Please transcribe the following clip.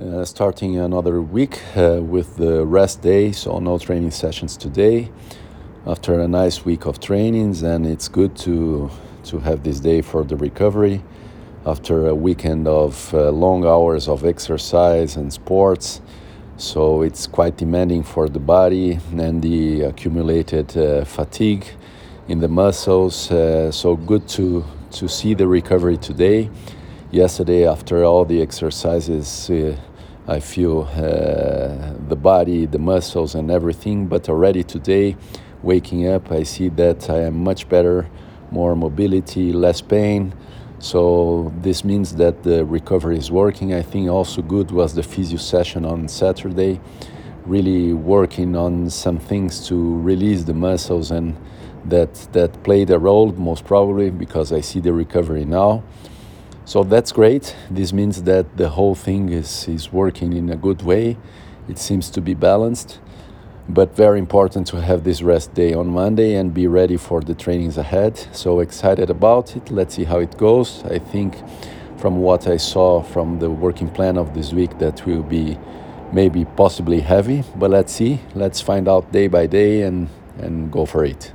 Uh, starting another week uh, with the rest day, so no training sessions today. After a nice week of trainings, and it's good to to have this day for the recovery. After a weekend of uh, long hours of exercise and sports, so it's quite demanding for the body and the accumulated uh, fatigue in the muscles. Uh, so good to to see the recovery today yesterday after all the exercises uh, i feel uh, the body the muscles and everything but already today waking up i see that i am much better more mobility less pain. So this means that the recovery is working. I think also good was the physio session on saturday really working on some things to release the muscles and that that played a role most probably because i see the recovery now so that's great. This means that the whole thing is, is working in a good way. It seems to be balanced, but very important to have this rest day on Monday and be ready for the trainings ahead. So excited about it. Let's see how it goes. I think from what I saw from the working plan of this week, that will be maybe possibly heavy, but let's see. Let's find out day by day and, and go for it.